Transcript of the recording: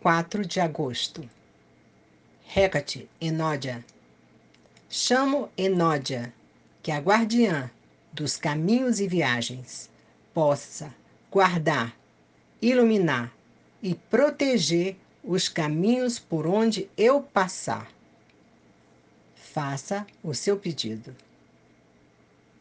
4 de agosto. Hecate, Enódia. Chamo Enódia, que a guardiã dos caminhos e viagens possa guardar, iluminar e proteger os caminhos por onde eu passar. Faça o seu pedido.